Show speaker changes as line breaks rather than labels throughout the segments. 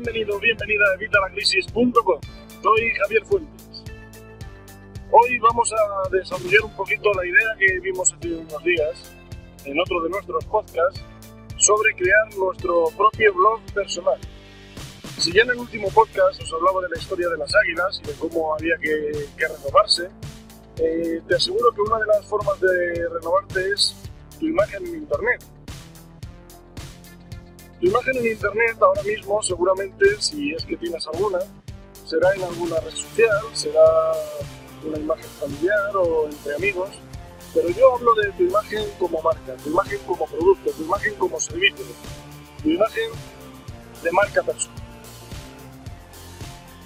Bienvenido, bienvenida a evitalacrisis.com. Soy Javier Fuentes. Hoy vamos a desarrollar un poquito la idea que vimos hace unos días en otro de nuestros podcasts sobre crear nuestro propio blog personal. Si ya en el último podcast os hablaba de la historia de las águilas y de cómo había que, renovarse, eh, te aseguro que una de las formas de renovarte es tu imagen en Internet. Tu imagen en Internet ahora mismo, seguramente, si es que tienes alguna, será en alguna red social, será una imagen familiar o entre amigos, pero yo hablo de tu imagen como marca, tu imagen como producto, tu imagen como servicio, tu imagen de marca personal.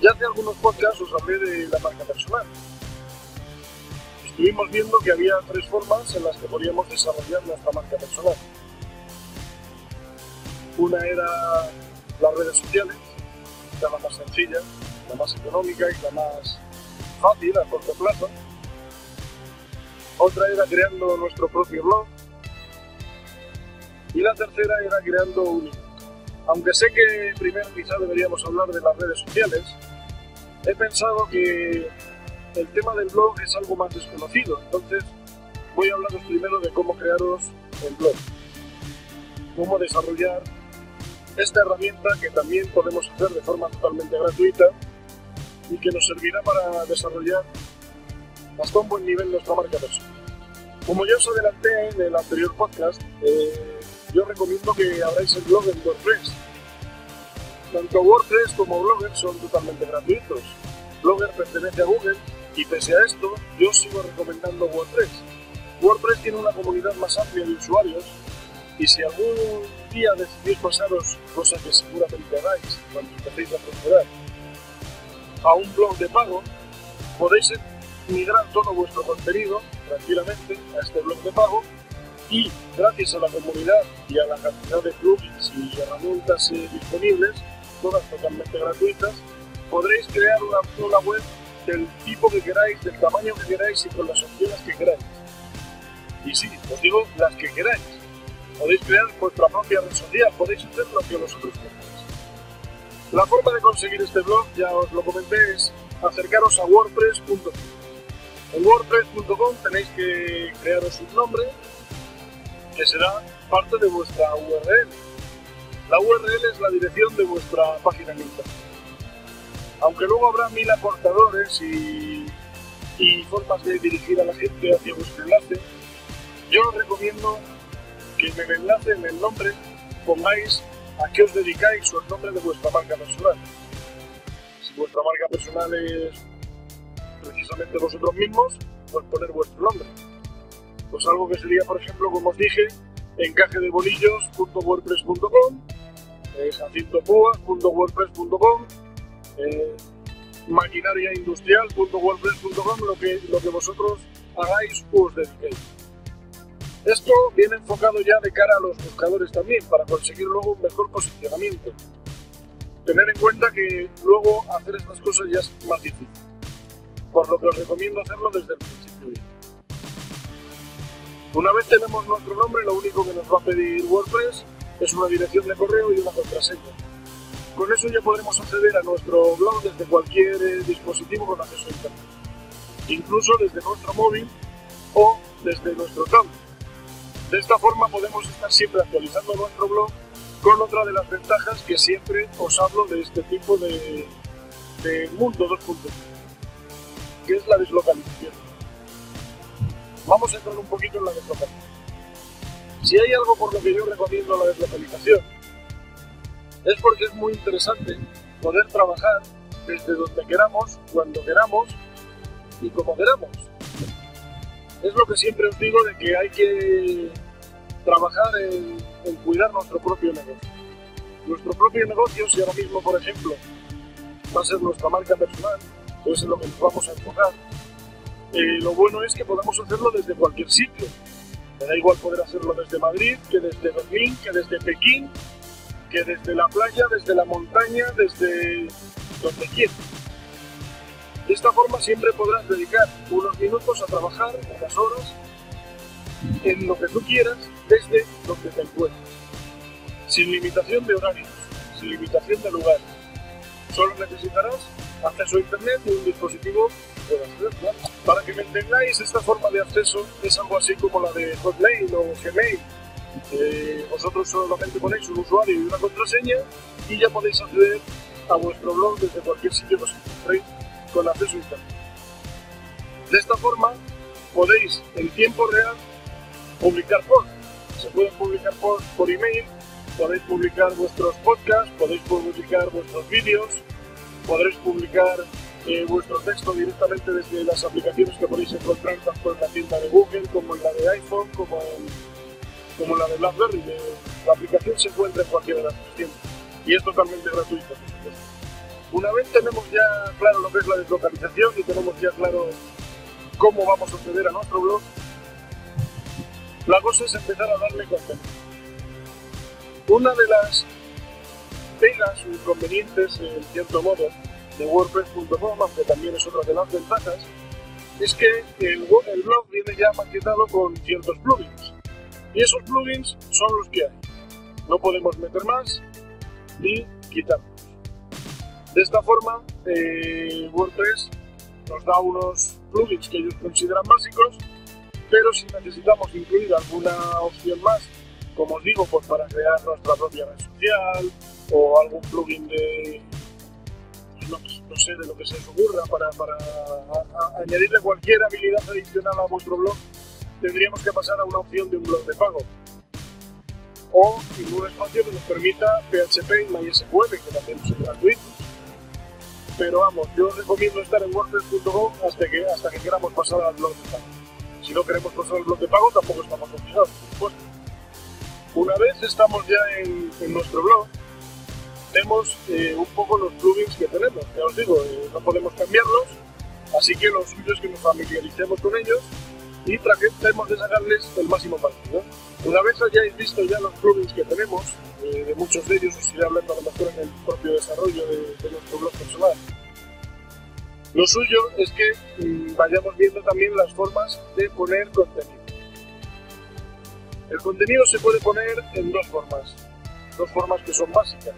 Ya hace algunos podcasts os hablé de la marca personal. Estuvimos viendo que había tres formas en las que podíamos desarrollar nuestra marca personal. Una era las redes sociales, la más sencilla, la más económica y la más fácil a corto plazo. Otra era creando nuestro propio blog. Y la tercera era creando un Aunque sé que primero quizá deberíamos hablar de las redes sociales, he pensado que el tema del blog es algo más desconocido. Entonces voy a hablaros primero de cómo crearos el blog. Cómo desarrollar esta herramienta que también podemos hacer de forma totalmente gratuita y que nos servirá para desarrollar hasta un buen nivel nuestra marca personal. Como ya os adelanté en el anterior podcast, eh, yo recomiendo que abráis el blog en WordPress. Tanto WordPress como Blogger son totalmente gratuitos. Blogger pertenece a Google y pese a esto, yo sigo recomendando WordPress. WordPress tiene una comunidad más amplia de usuarios y si algún día decidís pasaros, cosa que seguramente hagáis cuando empecéis a procurar, a un blog de pago, podéis migrar todo vuestro contenido tranquilamente a este blog de pago y gracias a la comunidad y a la cantidad de plugins y herramientas eh, disponibles, todas totalmente gratuitas, podréis crear una, una web del tipo que queráis, del tamaño que queráis y con las opciones que queráis. Y sí, os digo las que queráis podéis crear vuestra propia red social, podéis hacer lo que vosotros queráis. La forma de conseguir este blog, ya os lo comenté, es acercaros a wordpress.com. En wordpress.com tenéis que crearos un nombre que será parte de vuestra URL. La URL es la dirección de vuestra página internet. Aunque luego habrá mil aportadores y, y formas de dirigir a la gente hacia vuestro enlace, yo os recomiendo que en el enlace, en el nombre, pongáis a qué os dedicáis o el nombre de vuestra marca personal. Si vuestra marca personal es precisamente vosotros mismos, pues poner vuestro nombre. Pues algo que sería, por ejemplo, como os dije, encaje de bolillos.wordpress.com, eh, jacintopuas.wordpress.com, eh, maquinariaindustrial.wordpress.com, lo que, lo que vosotros hagáis o os dediquéis. Esto viene enfocado ya de cara a los buscadores también, para conseguir luego un mejor posicionamiento. Tener en cuenta que luego hacer estas cosas ya es más difícil, por lo que os recomiendo hacerlo desde el principio. Una vez tenemos nuestro nombre, lo único que nos va a pedir WordPress es una dirección de correo y una contraseña. Con eso ya podremos acceder a nuestro blog desde cualquier eh, dispositivo con acceso a Internet, incluso desde nuestro móvil o desde nuestro tablet. De esta forma podemos estar siempre actualizando nuestro blog con otra de las ventajas que siempre os hablo de este tipo de, mundo 2.0, que es la deslocalización. Vamos a entrar un poquito en la deslocalización. Si hay algo por lo que yo recomiendo la deslocalización, es porque es muy interesante poder trabajar desde donde queramos, cuando queramos y como queramos. Es lo que siempre os digo de que hay que trabajar en, cuidar nuestro propio negocio. Nuestro propio negocio, si ahora mismo, por ejemplo, va a ser nuestra marca personal, pues es lo que nos vamos a enfocar, eh, lo bueno es que podamos hacerlo desde cualquier sitio. Me da igual poder hacerlo desde Madrid, que desde Berlín, que desde Pekín, que desde la playa, desde la montaña, desde donde quieras. De esta forma siempre podrás dedicar unos minutos a trabajar, unas horas, en lo que tú quieras desde donde te encuentres, sin limitación de horarios, sin limitación de lugares. Solo necesitarás acceso a internet y un dispositivo Para que me entendáis, esta forma de acceso es algo así como la de Hotmail o Gmail. Eh, vosotros solamente ponéis un usuario y una contraseña y ya podéis acceder a vuestro blog desde cualquier sitio que os encontréis con acceso a internet. De esta forma podéis en tiempo real publicar posts. Se pueden publicar posts por email, podéis publicar vuestros podcasts, podéis publicar vuestros vídeos, podréis publicar eh, vuestro texto directamente desde las aplicaciones que podéis encontrar tanto en la tienda de Google como en la de iPhone, como en, como la de BlackBerry. La aplicación se encuentra en cualquiera de las tiendas y es totalmente gratuito. Una vez tenemos ya claro lo que es la deslocalización y tenemos ya claro cómo vamos a acceder a nuestro blog, la cosa es empezar a darle contenido. Una de las pegas o inconvenientes, en cierto modo, de WordPress.com, aunque también es otra de las ventajas, es que el, el blog viene ya maquetado con ciertos plugins. Y esos plugins son los que hay. No podemos meter más ni quitarlos. De esta forma, eh, WordPress nos da unos plugins que ellos consideran básicos, pero si necesitamos incluir alguna opción más, como os digo, pues para crear nuestra propia red social o algún plugin de no, sé de lo que se os ocurra para, para añadirle cualquier habilidad adicional a vuestro blog, tendríamos que pasar a una opción de un blog de pago. O un espacio que nos permita PHP y MySQL, que también es gratuito pero vamos, yo recomiendo estar en WordPress.com hasta que, hasta que queramos pasar al blog de pago. Si no queremos pasar al blog de pago, tampoco estamos obligados, por Una vez estamos ya en, nuestro blog, vemos eh, un poco los plugins que tenemos. Ya os digo, eh, no podemos cambiarlos, así que lo suyo es que nos familiaricemos con ellos y tratemos de sacarles el máximo partido. Una vez hayáis visto ya los plugins que tenemos, eh, de muchos de ellos os iré hablando a lo mejor en el propio desarrollo de, nuestro blog personal. Lo suyo es que mm, vayamos viendo también las formas de poner contenido. El contenido se puede poner en dos formas, dos formas que son básicas.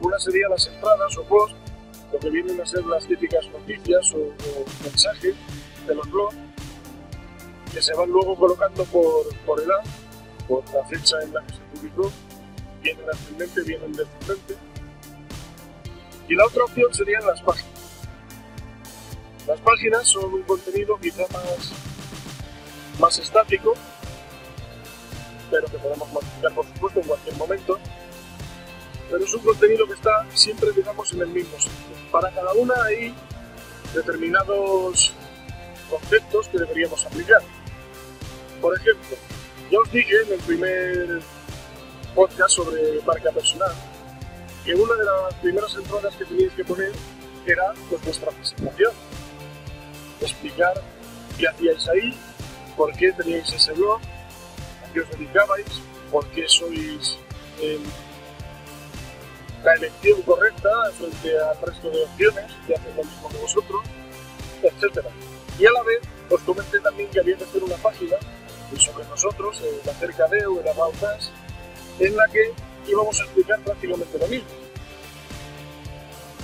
Una sería las entradas o posts, lo que vienen a ser las típicas noticias o, o mensajes de los blogs, que se van luego colocando por, por edad por la fecha en la que se publicó, vienen ascendente, vienen descendente. Y la otra opción serían las páginas. Las páginas son un contenido quizá más, más estático, pero que podemos modificar por supuesto en cualquier momento. Pero es un contenido que está siempre, digamos, en el mismo sitio. Para cada una hay determinados conceptos que deberíamos aplicar. Por ejemplo, ya os dije en el primer podcast sobre marca personal que una de las primeras entradas que teníais que poner era pues, vuestra presentación. Explicar qué hacíais ahí, por qué teníais ese blog, a qué os dedicabais, por qué sois la elección correcta frente al resto de opciones que hacen lo mismo que vosotros, etc. Y a la vez os comenté también que había que hacer una página sobre nosotros, el acerca de o el About en la que íbamos a explicar prácticamente lo mismo.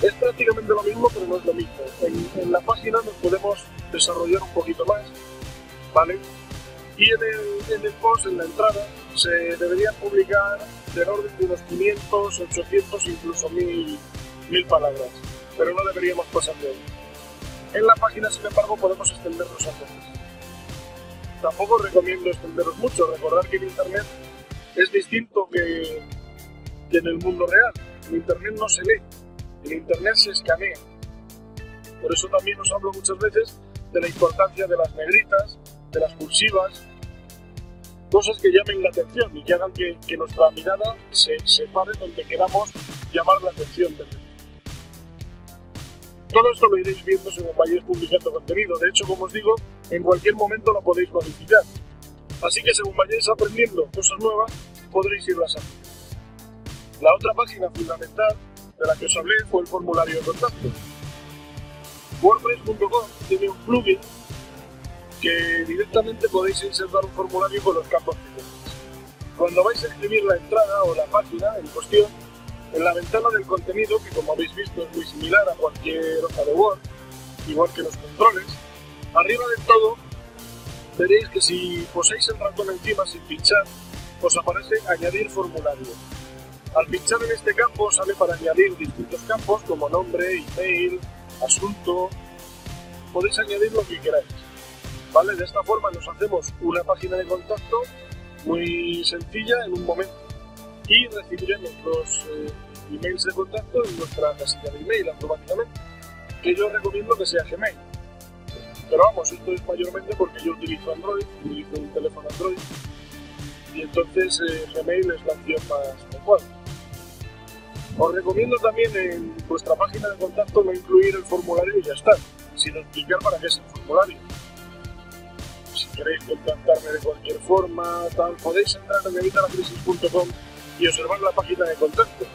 Es prácticamente lo mismo, pero no es lo mismo. En, la página nos podemos desarrollar un poquito más, ¿vale? Y en el, en el post, en la entrada, se deberían publicar del orden de unos 500, 800, incluso 1000, palabras, pero no deberíamos pasar de ahí. En la página, sin embargo, podemos extendernos a todos tampoco recomiendo extenderos mucho. Recordar que en Internet es distinto que, en el mundo real. En Internet no se lee, en Internet se escanea. Por eso también os hablo muchas veces de la importancia de las negritas, de las cursivas, cosas que llamen la atención y que hagan que, nuestra mirada se, se pare donde queramos llamar la atención del todo esto lo iréis viendo según vayáis publicando contenido. De hecho, como os digo, en cualquier momento lo podéis modificar. Así que según vayáis aprendiendo cosas nuevas, podréis irlas haciendo. La otra página fundamental de la que os hablé fue el formulario de contacto. WordPress.com tiene un plugin que directamente podéis insertar un formulario con los campos diferentes. Cuando vais a escribir la entrada o la página en cuestión, En la ventana del contenido, que como habéis visto es muy similar a cualquier hoja de Word, igual que los controles, arriba del todo veréis que si poséis el ratón encima sin pinchar, os aparece añadir formulario. Al pinchar en este campo sale para añadir distintos campos como nombre, email, asunto. Podéis añadir lo que queráis. ¿Vale? De esta forma nos hacemos una página de contacto muy sencilla en un momento y recibiremos los eh, emails de contacto en nuestra casilla de email automáticamente, que yo recomiendo que sea Gmail. Pero vamos, esto es mayormente porque yo utilizo Android, utilizo un teléfono Android y entonces eh, Gmail es la opción más adecuada. Os recomiendo también en vuestra página de contacto no incluir el formulario y ya está, sino explicar para qué es el formulario. Si queréis contactarme de cualquier forma, tal, podéis entrar en evitalacrisis.com y observar la página de contacto.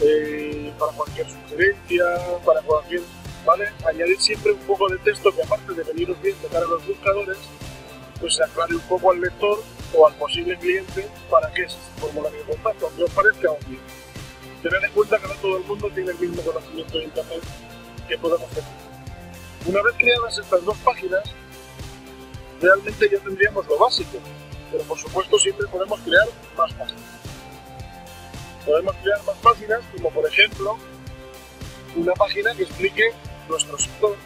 Eh, para cualquier sugerencia, para cualquier. Añadir siempre un poco de texto que aparte de veniros bien de cara a los buscadores, pues se aclare un poco al lector o al posible cliente para qué es este formulario de contacto, os parezca obvio. Tened en cuenta que no todo el mundo tiene el mismo conocimiento de Internet que podemos tener. Una vez creadas estas dos páginas, realmente ya tendríamos lo básico, pero por supuesto siempre podemos crear más páginas. Podemos crear más páginas, como por ejemplo una página que explique nuestro sector,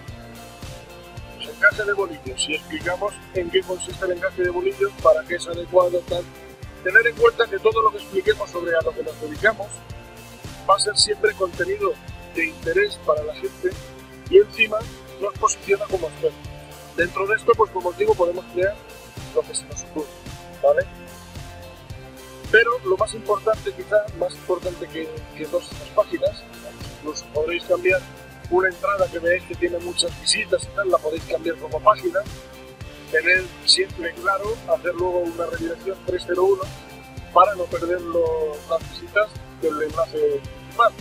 el encaje de bolillos, y explicamos en qué consiste el encaje de bolillos, para qué es adecuado, tal. Tener en cuenta que todo lo que expliquemos sobre a lo que nos dedicamos va a ser siempre contenido de interés para la gente y encima nos posiciona como expertos. Dentro de esto, pues como os digo, podemos crear lo que se nos ocurre, ¿vale? Pero lo más importante, quizá más importante que, que todas estas páginas, incluso podréis cambiar una entrada que veis que tiene muchas visitas y tal, la podéis cambiar como página, tener siempre claro, hacer luego una redirección 301 para no perder las visitas del enlace principal.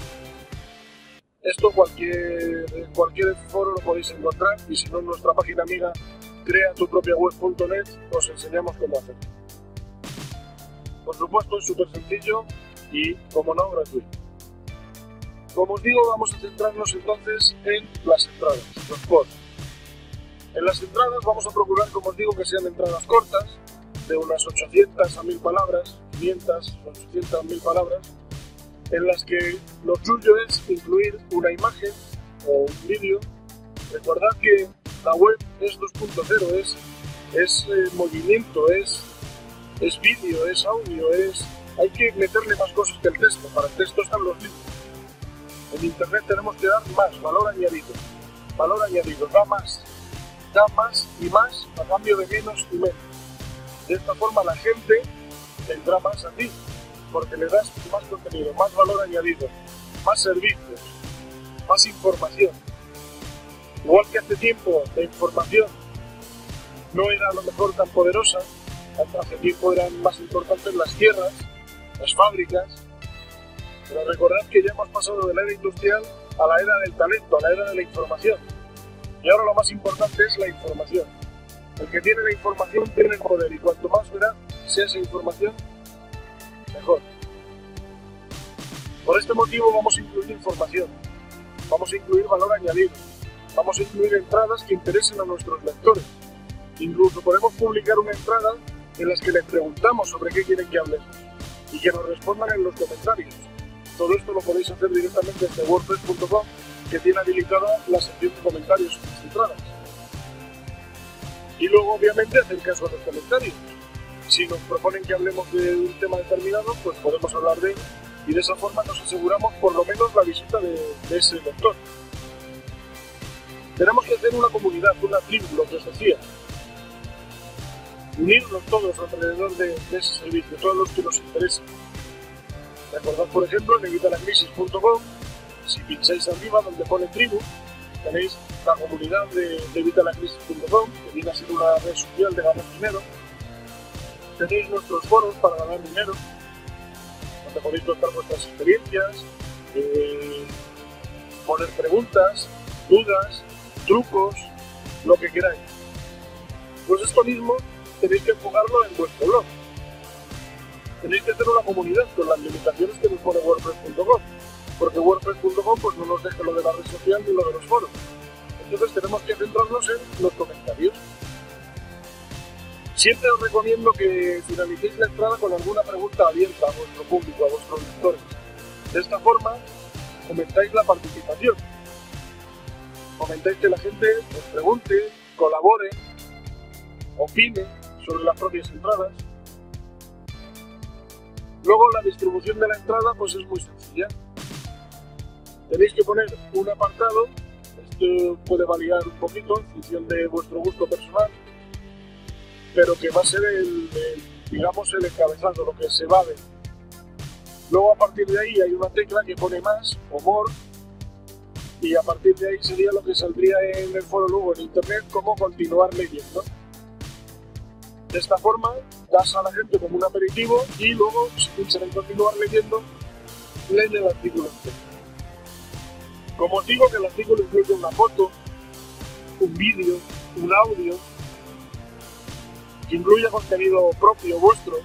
Esto cualquier, cualquier foro lo podéis encontrar y si no en nuestra página amiga crea tu propia web.net os enseñamos cómo hacerlo. Por supuesto es súper sencillo y como no gratuito. Como os digo vamos a centrarnos entonces en las entradas, los posts. En las entradas vamos a procurar, como os digo, que sean entradas cortas, de unas 800 a 1000 palabras, 500, 800 a 1000 palabras, en las que lo suyo es incluir una imagen o un vídeo. Recordad que la web es 2.0, es, es eh, movimiento, es, es vídeo, es audio, es... Hay que meterle más cosas que el texto, para el texto están los libros. En Internet tenemos que dar más, valor añadido. Valor añadido, da más. Da más y más a cambio de menos y menos. De esta forma la gente vendrá más a ti, porque le das más contenido, más valor añadido, más servicios, más información. Igual que hace tiempo la información no era a lo mejor tan poderosa, hace tiempo eran más importantes las tierras, las fábricas, pero recordad que ya hemos pasado de la era industrial a la era del talento, a la era de la información. Y ahora lo más importante es la información. El que tiene la información tiene el poder y cuanto más verá sea esa información, mejor. Por este motivo vamos a incluir información, vamos a incluir valor añadido, vamos a incluir entradas que interesen a nuestros lectores. Incluso podemos publicar una entrada en las que les preguntamos sobre qué quieren que hablemos y que nos respondan en los comentarios. Todo esto lo podéis hacer directamente desde wordpress.com que tiene habilitada la sección de comentarios en las entradas. Y luego obviamente hacer caso a los comentarios si nos proponen que hablemos de un tema determinado, pues podemos hablar de él y de esa forma nos aseguramos por lo menos la visita de, ese lector. Tenemos que hacer una comunidad, una tribu, lo que os decía. Unirnos todos alrededor de, ese servicio, todos los que nos interesan. Recordad, por ejemplo, en evitalacrisis.com, si pincháis arriba donde pone tribu, tenéis la comunidad de, de evitalacrisis.com, que viene a ser una red social de ganar dinero, tenéis nuestros foros para ganar dinero, donde podéis contar vuestras experiencias, eh, poner preguntas, dudas, trucos, lo que queráis. Pues esto mismo tenéis que enfocarlo en vuestro blog. Tenéis que hacer una comunidad con las limitaciones que nos pone WordPress.com, porque WordPress.com pues no nos deja lo de la red social ni lo de los foros. Entonces tenemos que centrarnos en los comentarios. Siempre os recomiendo que finalicéis la entrada con alguna pregunta abierta a vuestro público, a vuestros lectores. De esta forma, comentáis la participación. Comentáis que la gente os pregunte, colabore, opine sobre las propias entradas. Luego la distribución de la entrada pues es muy sencilla. Tenéis que poner un apartado, esto puede variar un poquito en función de vuestro gusto personal, pero que va a ser el, digamos el encabezado, lo que se va a ver. Luego a partir de ahí hay una tecla que pone más o more y a partir de ahí sería lo que saldría en el foro luego en internet como continuar leyendo. De esta forma das a la gente como un aperitivo y luego si piensan continuar leyendo, leen el artículo entero. Como digo que el artículo incluye una foto, un vídeo, un audio, que incluya contenido propio vuestro,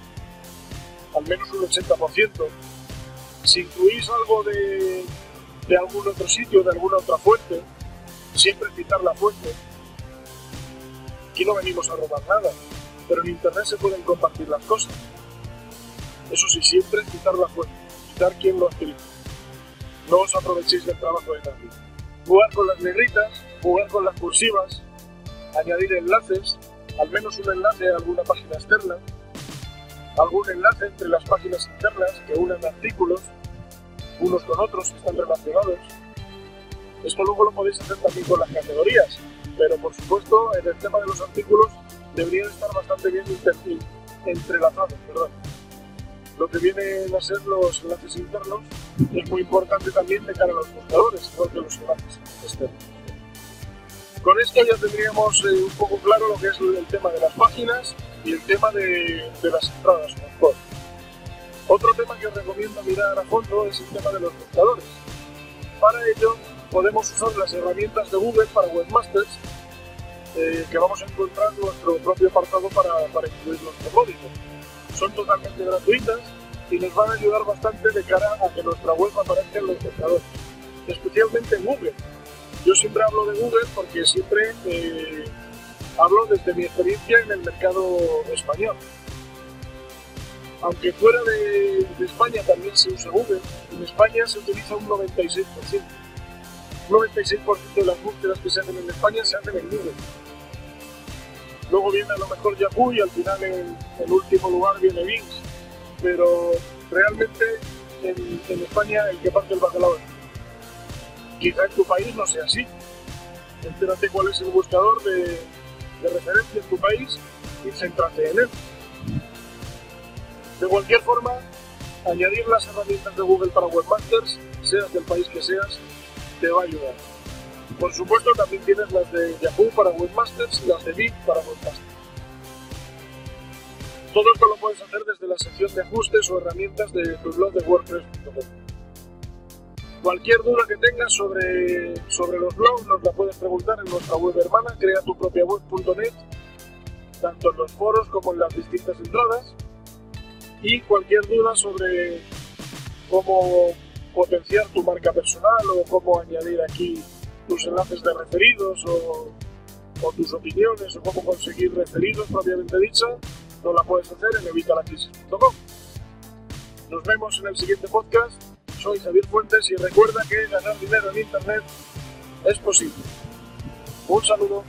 al menos un 80%. Si incluís algo de, de algún otro sitio, de alguna otra fuente, siempre citar la fuente. Aquí no venimos a robar nada, pero en Internet se pueden compartir las cosas. Eso sí, siempre citar la fuente, citar quién lo ha escrito. No os aprovechéis del trabajo de nadie. Jugar con las negritas, jugar con las cursivas, añadir enlaces, al menos un enlace a alguna página externa, algún enlace entre las páginas internas que unen artículos, unos con otros están relacionados. Esto luego lo podéis hacer también con las categorías, pero por supuesto en el tema de los artículos deberían estar bastante bien entrelazados. Perdón. Lo que vienen a ser los enlaces internos es muy importante también de cara a los buscadores, igual que los enlaces externos. Con esto ya tendríamos eh, un poco claro lo que es el tema de las páginas y el tema de, de las entradas. Mejor. Otro tema que os recomiendo mirar a fondo es el tema de los buscadores. Para ello podemos usar las herramientas de Google para webmasters eh, que vamos a encontrar nuestro propio apartado para, para incluir nuestro código. Son totalmente gratuitas y nos van a ayudar bastante de cara a que nuestra web aparezca en los buscadores, especialmente en Google. Yo siempre hablo de Google porque siempre eh, hablo desde mi experiencia en el mercado español. Aunque fuera de, de España también se usa Google, en España se utiliza un 96%. Un 96% de las búsquedas que se hacen en España se hacen en Google. Luego viene a lo mejor Yahoo y al final en último lugar viene Bing. Pero realmente en, España el que parte el bacalao Quizá en tu país no sea así. Entérate cuál es el buscador de, de referencia en tu país y céntrate en él. De cualquier forma, añadir las herramientas de Google para webmasters, seas del país que seas, te va a ayudar. Por supuesto, también tienes las de Yahoo para webmasters y las de Bing para webmasters. Todo esto lo puedes hacer desde la sección de ajustes o herramientas de tu blog de WordPress.com. Cualquier duda que tengas sobre, sobre los blogs nos la puedes preguntar en nuestra web hermana, crea tu propia web.net, tanto en los foros como en las distintas entradas. Y cualquier duda sobre cómo potenciar tu marca personal o cómo añadir aquí tus enlaces de referidos o, o tus opiniones o cómo conseguir referidos propiamente dicha, nos la puedes hacer en evitalacrisis.com. Nos vemos en el siguiente podcast soy Javier Fuentes y recuerda que ganar dinero en Internet es posible. Un saludo.